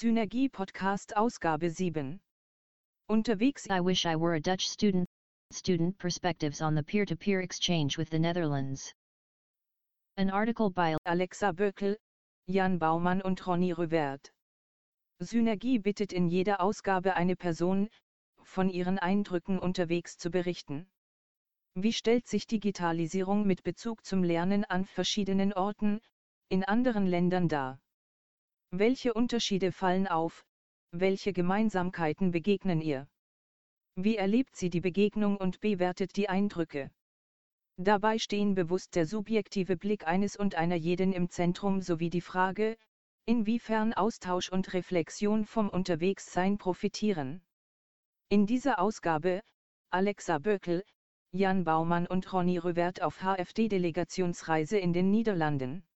Synergie Podcast Ausgabe 7. Unterwegs I wish I were a Dutch student. Student perspectives on the peer to peer exchange with the Netherlands. An article by Alexa Böckel, Jan Baumann und Ronny Rüwert. Synergie bittet in jeder Ausgabe eine Person, von ihren Eindrücken unterwegs zu berichten. Wie stellt sich Digitalisierung mit Bezug zum Lernen an verschiedenen Orten, in anderen Ländern dar? Welche Unterschiede fallen auf, welche Gemeinsamkeiten begegnen ihr? Wie erlebt sie die Begegnung und bewertet die Eindrücke? Dabei stehen bewusst der subjektive Blick eines und einer jeden im Zentrum sowie die Frage, inwiefern Austausch und Reflexion vom Unterwegssein profitieren. In dieser Ausgabe, Alexa Böckel, Jan Baumann und Ronny Rüwert auf HFD-Delegationsreise in den Niederlanden.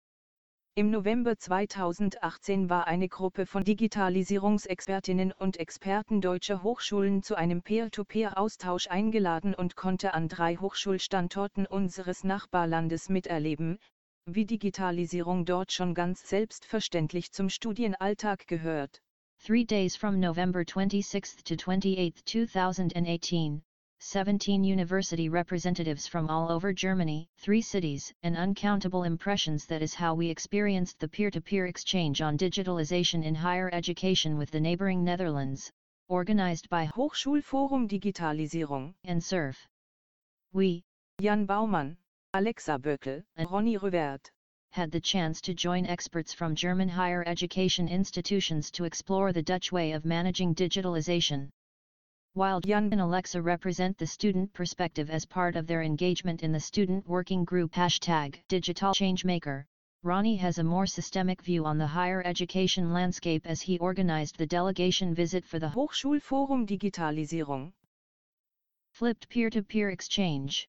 Im November 2018 war eine Gruppe von Digitalisierungsexpertinnen und Experten deutscher Hochschulen zu einem Peer-to-Peer-Austausch eingeladen und konnte an drei Hochschulstandorten unseres Nachbarlandes miterleben, wie Digitalisierung dort schon ganz selbstverständlich zum Studienalltag gehört. Three days from November 26 to 28, 2018, 17 university representatives from all over Germany, three cities, and uncountable impressions that is how we experienced the peer-to-peer exchange on digitalization in higher education with the neighboring Netherlands, organized by Hochschulforum Digitalisierung and SURF. We, Jan Baumann, Alexa Böckel, And- Ronny Röwert. had the chance to join experts from German higher education institutions to explore the Dutch way of managing digitalization. While Jan and Alexa represent the student perspective as part of their engagement in the student working group hashtag Digital Changemaker, Ronny has a more systemic view on the higher education landscape as he organized the delegation visit for the Hochschulforum Digitalisierung. flipped peer-to-peer exchange.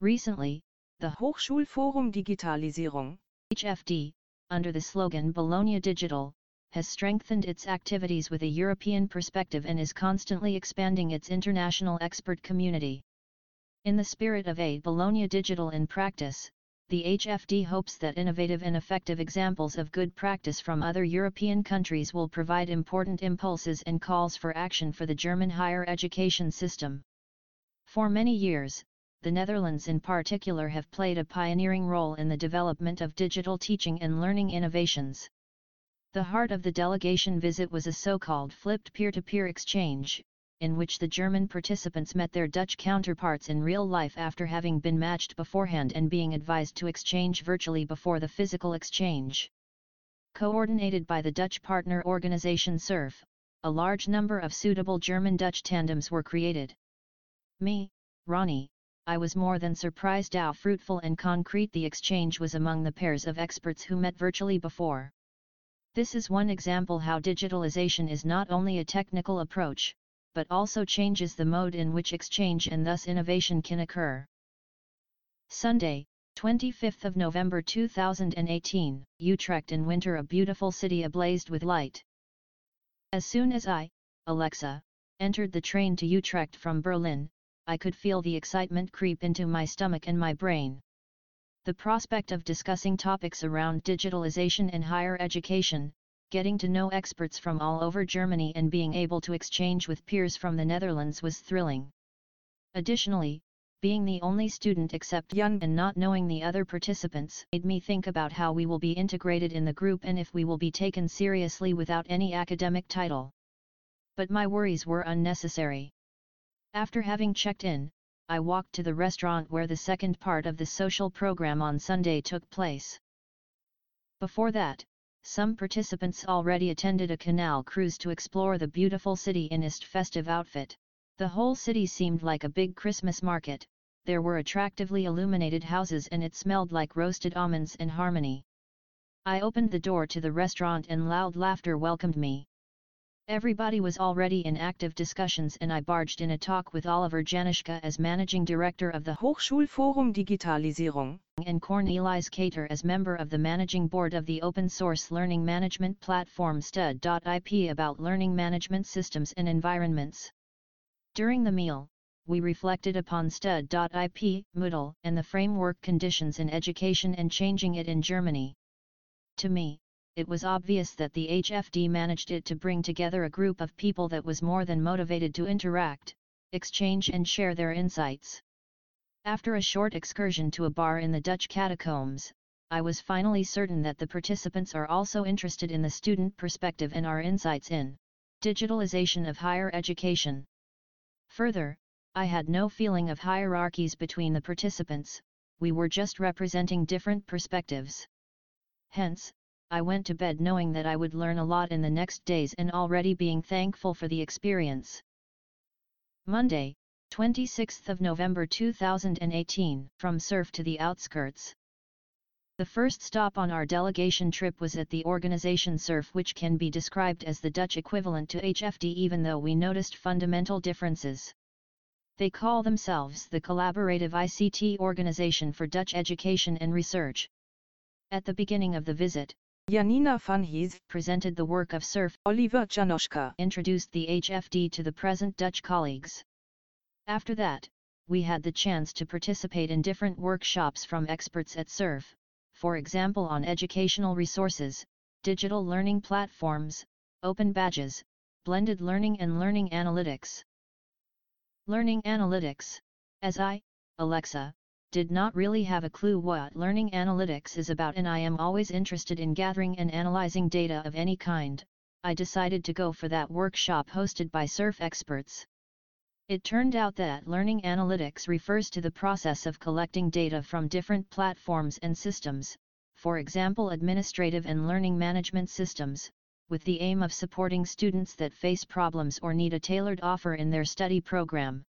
Recently, the Hochschulforum Digitalisierung. HFD, under the slogan Bologna Digital, has strengthened its activities with a European perspective and is constantly expanding its international expert community. In the spirit of a Bologna Digital in practice, the HFD hopes that innovative and effective examples of good practice from other European countries will provide important impulses and calls for action for the German higher education system. For many years, the Netherlands in particular have played a pioneering role in the development of digital teaching and learning innovations. The heart of the delegation visit was a so-called flipped peer-to-peer exchange, in which the German participants met their Dutch counterparts in real life after having been matched beforehand and being advised to exchange virtually before the physical exchange. Coordinated by the Dutch partner organization SURF, a large number of suitable German-Dutch tandems were created. Me, Ronny, I was more than surprised how fruitful and concrete the exchange was among the pairs of experts who met virtually before. This is one example how digitalization is not only a technical approach, but also changes the mode in which exchange and thus innovation can occur. Sunday, 25th of November 2018, Utrecht in winter a beautiful city ablazed with light. As soon as I, Alexa, entered the train to Utrecht from Berlin, I could feel the excitement creep into my stomach and my brain. The prospect of discussing topics around digitalization and higher education, getting to know experts from all over Germany and being able to exchange with peers from the Netherlands was thrilling. Additionally, being the only student except Jan and not knowing the other participants made me think about how we will be integrated in the group and if we will be taken seriously without any academic title. But my worries were unnecessary. After having checked in, I walked to the restaurant where the second part of the social program on Sunday took place. Before that, some participants already attended a canal cruise to explore the beautiful city in its festive outfit. The whole city seemed like a big Christmas market, there were attractively illuminated houses and it smelled like roasted almonds and harmony. I opened the door to the restaurant and loud laughter welcomed me. Everybody was already in active discussions and I barged in a talk with Oliver Janoschka as managing director of the Hochschulforum Digitalisierung. and Cornelis Kater as member of the managing board of the open source learning management platform stud.ip about learning management systems and environments. During the meal, we reflected upon stud.ip, Moodle, and the framework conditions in education and changing it in Germany. To me, it was obvious that the HFD managed it to bring together a group of people that was more than motivated to interact, exchange and share their insights. After a short excursion to a bar in the Dutch catacombs, I was finally certain that the participants are also interested in the student perspective and our insights in digitalization of higher education. Further, I had no feeling of hierarchies between the participants, we were just representing different perspectives. Hence, I went to bed knowing that I would learn a lot in the next days and already being thankful for the experience. Monday, 26th of November 2018, from Surf to the outskirts. The first stop on our delegation trip was at the organization Surf which can be described as the Dutch equivalent to HFD even though we noticed fundamental differences. They call themselves the Collaborative ICT Organization for Dutch Education and Research. At the beginning of the visit, Janina van Hees presented the work of Surf. Oliver Janoschka introduced the HFD to the present Dutch colleagues. After that, we had the chance to participate in different workshops from experts at Surf, for example on educational resources, digital learning platforms, open badges, blended learning and learning analytics. Learning analytics, as I, Alexa, did not really have a clue what learning analytics is about and I am always interested in gathering and analyzing data of any kind, I decided to go for that workshop hosted by SURF experts. It turned out that learning analytics refers to the process of collecting data from different platforms and systems, for example administrative and learning management systems, with the aim of supporting students that face problems or need a tailored offer in their study program.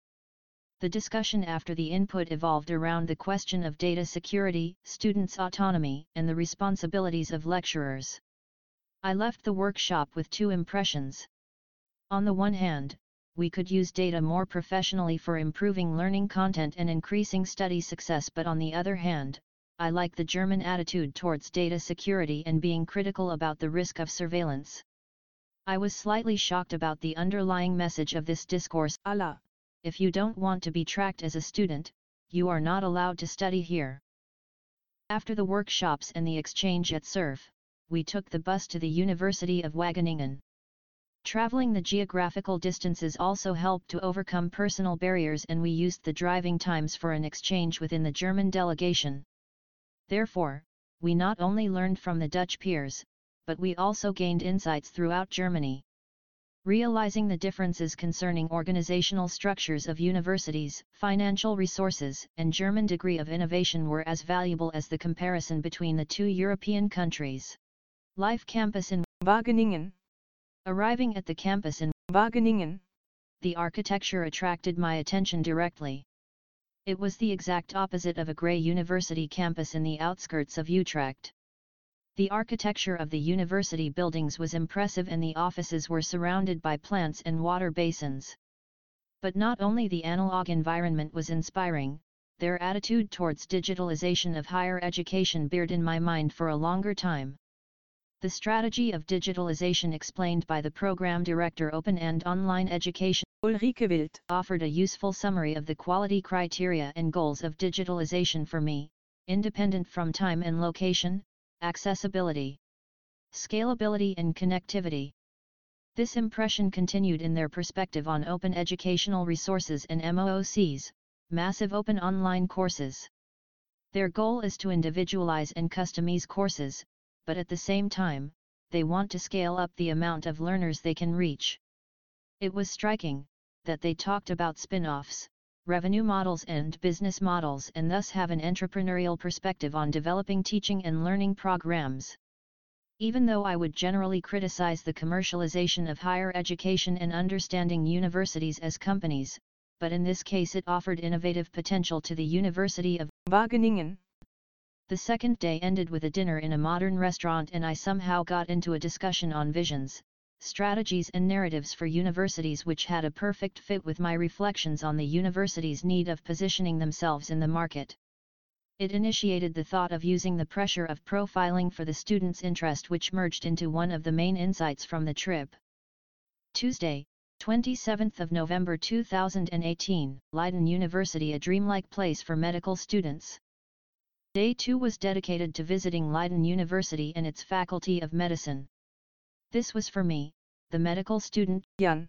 The discussion after the input evolved around the question of data security, students' autonomy, and the responsibilities of lecturers. I left the workshop with two impressions. On the one hand, we could use data more professionally for improving learning content and increasing study success but on the other hand, I like the German attitude towards data security and being critical about the risk of surveillance. I was slightly shocked about the underlying message of this discourse. Allah if you don't want to be tracked as a student, you are not allowed to study here. After the workshops and the exchange at SURF, we took the bus to the University of Wageningen. Traveling the geographical distances also helped to overcome personal barriers and we used the driving times for an exchange within the German delegation. Therefore, we not only learned from the Dutch peers, but we also gained insights throughout Germany. Realizing the differences concerning organizational structures of universities, financial resources, and German degree of innovation were as valuable as the comparison between the two European countries. Life Campus in Wageningen Arriving at the campus in Wageningen, the architecture attracted my attention directly. It was the exact opposite of a grey university campus in the outskirts of Utrecht. The architecture of the university buildings was impressive and the offices were surrounded by plants and water basins. But not only the analog environment was inspiring, their attitude towards digitalization of higher education bared in my mind for a longer time. The strategy of digitalization explained by the program director Open and Online Education Ulrike Wild offered a useful summary of the quality criteria and goals of digitalization for me, independent from time and location, accessibility, scalability and connectivity. This impression continued in their perspective on open educational resources and MOOCs, massive open online courses. Their goal is to individualize and customize courses, but at the same time, they want to scale up the amount of learners they can reach. It was striking, that they talked about spin-offs, revenue models and business models and thus have an entrepreneurial perspective on developing teaching and learning programs. Even though I would generally criticize the commercialization of higher education and understanding universities as companies, but in this case it offered innovative potential to the University of Wageningen. The second day ended with a dinner in a modern restaurant and I somehow got into a discussion on visions, strategies and narratives for universities which had a perfect fit with my reflections on the university's need of positioning themselves in the market. It initiated the thought of using the pressure of profiling for the student's interest which merged into one of the main insights from the trip. Tuesday, 27th of November 2018, Leiden University a dreamlike place for medical students. Day 2 was dedicated to visiting Leiden University and its Faculty of Medicine. This was for me, the medical student, Jan,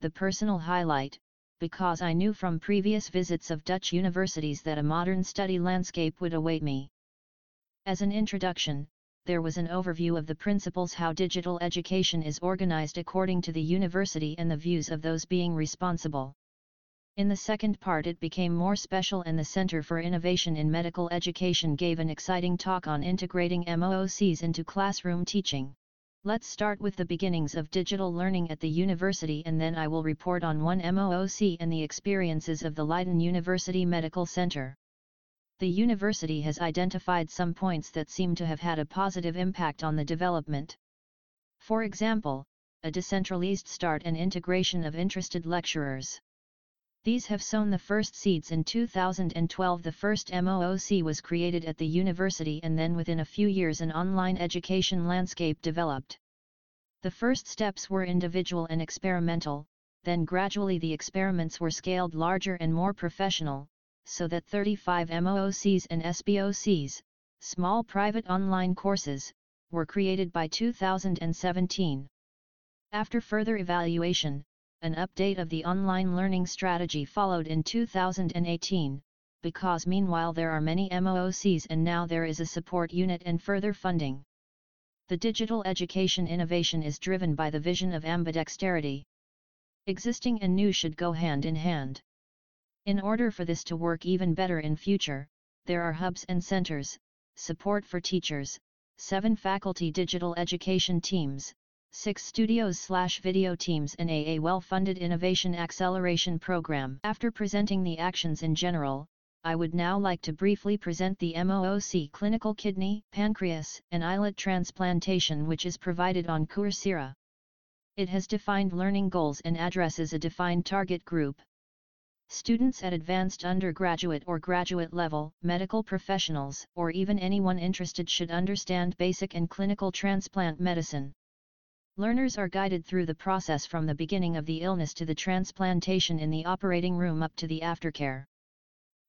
the personal highlight, because I knew from previous visits of Dutch universities that a modern study landscape would await me. As an introduction, there was an overview of the principles how digital education is organized according to the university and the views of those being responsible. In the second part it became more special and the Center for Innovation in Medical Education gave an exciting talk on integrating MOOCs into classroom teaching. Let's start with the beginnings of digital learning at the university and then I will report on one MOOC and the experiences of the Leiden University Medical Center. The university has identified some points that seem to have had a positive impact on the development. For example, a decentralized start and integration of interested lecturers. These have sown the first seeds in 2012 the first MOOC was created at the university and then within a few years an online education landscape developed. The first steps were individual and experimental, then gradually the experiments were scaled larger and more professional, so that 35 MOOCs and SPOCs, small private online courses, were created by 2017. After further evaluation, an update of the online learning strategy followed in 2018, because meanwhile there are many MOOCs and now there is a support unit and further funding. The digital education innovation is driven by the vision of ambidexterity. Existing and new should go hand in hand. In order for this to work even better in future, there are hubs and centers, support for teachers, 7 faculty digital education teams, 6 studios slash video teams a, a well-funded innovation acceleration program. After presenting the actions in general, I would now like to briefly present the MOOC clinical kidney, pancreas, and islet transplantation which is provided on Coursera. It has defined learning goals and addresses a defined target group. Students at advanced undergraduate or graduate level, medical professionals, or even anyone interested should understand basic and clinical transplant medicine. Learners are guided through the process from the beginning of the illness to the transplantation in the operating room up to the aftercare.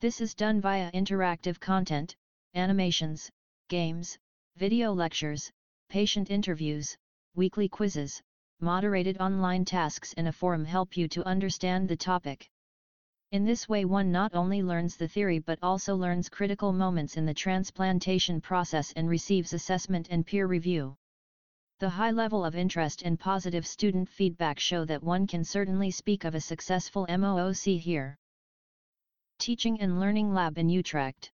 This is done via interactive content, animations, games, video lectures, patient interviews, weekly quizzes, moderated online tasks and a forum help you to understand the topic. In this way one not only learns the theory but also learns critical moments in the transplantation process and receives assessment and peer review. The high level of interest and positive student feedback show that one can certainly speak of a successful MOOC here. Teaching and Learning Lab in Utrecht.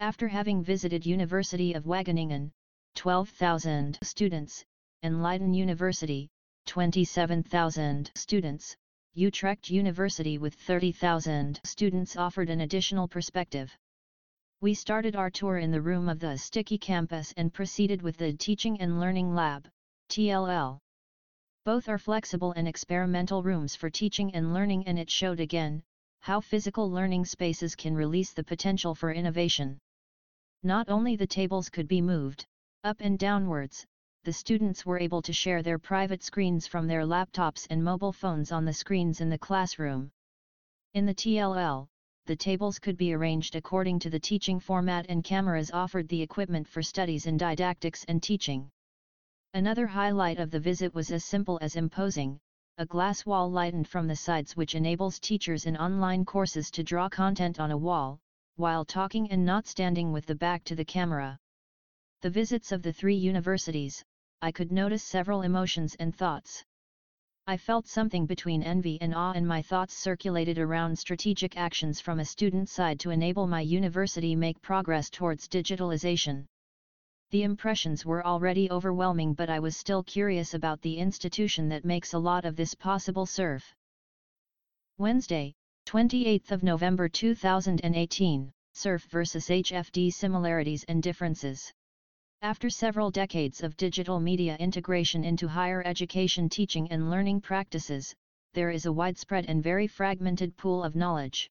After having visited University of Wageningen, 12,000 students, and Leiden University, 27,000 students, Utrecht University with 30,000 students offered an additional perspective. We started our tour in the room of the Sticky campus and proceeded with the Teaching and Learning Lab, TLL. Both are flexible and experimental rooms for teaching and learning and it showed again, how physical learning spaces can release the potential for innovation. Not only the tables could be moved, up and downwards, the students were able to share their private screens from their laptops and mobile phones on the screens in the classroom. In the TLL, the tables could be arranged according to the teaching format and cameras offered the equipment for studies in didactics and teaching. Another highlight of the visit was as simple as imposing, a glass wall lightened from the sides which enables teachers in online courses to draw content on a wall, while talking and not standing with the back to the camera. The visits of the three universities, I could notice several emotions and thoughts. I felt something between envy and awe and my thoughts circulated around strategic actions from a student side to enable my university make progress towards digitalization. The impressions were already overwhelming but I was still curious about the institution that makes a lot of this possible SURF. Wednesday, 28th of November 2018, SURF versus HFD similarities and differences. After several decades of digital media integration into higher education teaching and learning practices, there is a widespread and very fragmented pool of knowledge.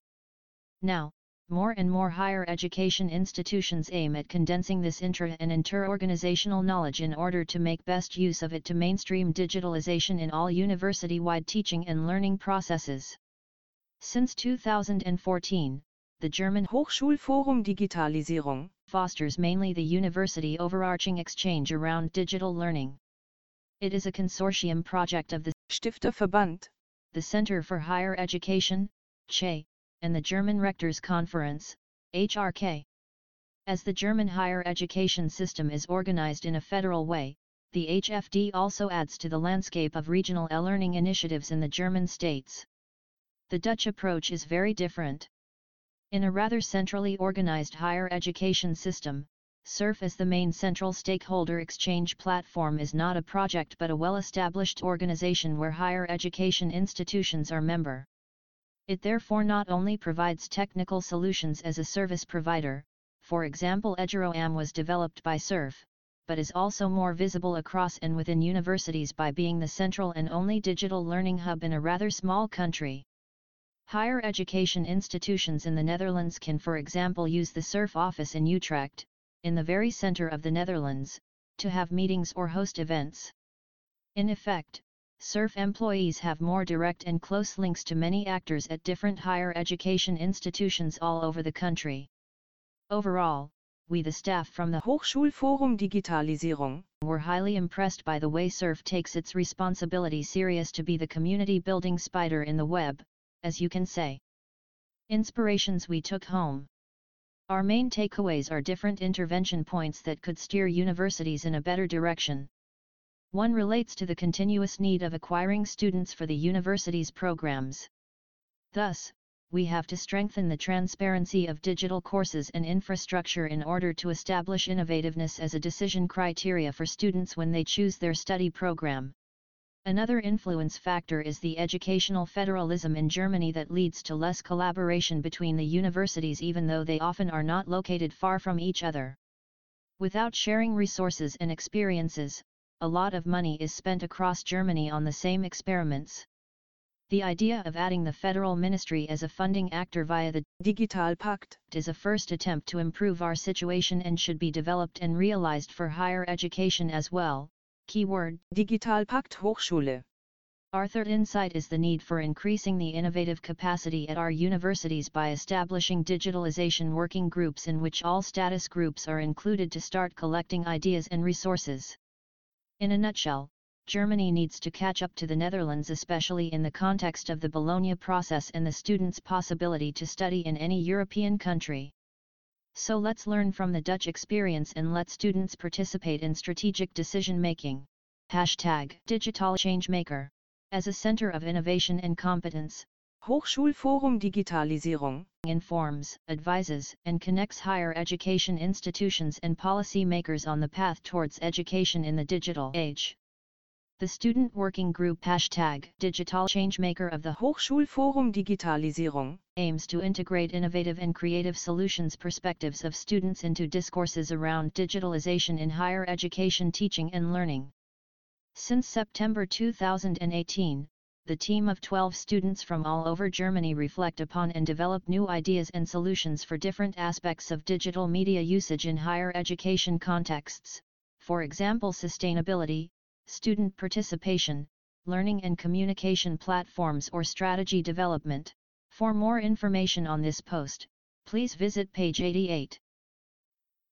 Now, more and more higher education institutions aim at condensing this intra and inter-organizational knowledge in order to make best use of it to mainstream digitalization in all university-wide teaching and learning processes. Since 2014, the German Hochschulforum Digitalisierung fosters mainly the university overarching exchange around digital learning. It is a consortium project of the Stifterverband, the Center for Higher Education, CHE, and the German Rectors Conference, HRK. As the German higher education system is organized in a federal way, the HFD also adds to the landscape of regional e-learning initiatives in the German states. The Dutch approach is very different. In a rather centrally organized higher education system, SURF as the main central stakeholder exchange platform is not a project but a well-established organization where higher education institutions are member. It therefore not only provides technical solutions as a service provider, for example eduroam was developed by SURF, but is also more visible across and within universities by being the central and only digital learning hub in a rather small country. Higher education institutions in the Netherlands can for example use the SURF office in Utrecht, in the very center of the Netherlands, to have meetings or host events. In effect, SURF employees have more direct and close links to many actors at different higher education institutions all over the country. Overall, we the staff from the Hochschulforum Digitalisierung, were highly impressed by the way SURF takes its responsibility serious to be the community building spider in the web, as you can say. Inspirations we took home. Our main takeaways are different intervention points that could steer universities in a better direction. One relates to the continuous need of acquiring students for the university's programs. Thus, we have to strengthen the transparency of digital courses and infrastructure in order to establish innovativeness as a decision criteria for students when they choose their study program. Another influence factor is the educational federalism in Germany that leads to less collaboration between the universities even though they often are not located far from each other. Without sharing resources and experiences, a lot of money is spent across Germany on the same experiments. The idea of adding the federal ministry as a funding actor via the Digitalpakt is a first attempt to improve our situation and should be developed and realized for higher education as well. Keyword Digitalpakt Hochschule. Our third insight is the need for increasing the innovative capacity at our universities by establishing digitalization working groups in which all status groups are included to start collecting ideas and resources. In a nutshell, Germany needs to catch up to the Netherlands especially in the context of the Bologna process and the student's possibility to study in any European country. So let's learn from the Dutch experience and let students participate in strategic decision making. Hashtag Digital Changemaker. As a center of innovation and competence, Hochschulforum Digitalisierung informs, advises, and connects higher education institutions and policy makers on the path towards education in the digital age. The Student Working Group hashtag Digital Changemaker of the Hochschulforum Digitalisierung aims to integrate innovative and creative solutions perspectives of students into discourses around digitalization in higher education teaching and learning. Since September 2018, the team of 12 students from all over Germany reflect upon and develop new ideas and solutions for different aspects of digital media usage in higher education contexts, for example sustainability, student participation, learning and communication platforms or strategy development. For more information on this post, please visit page 88.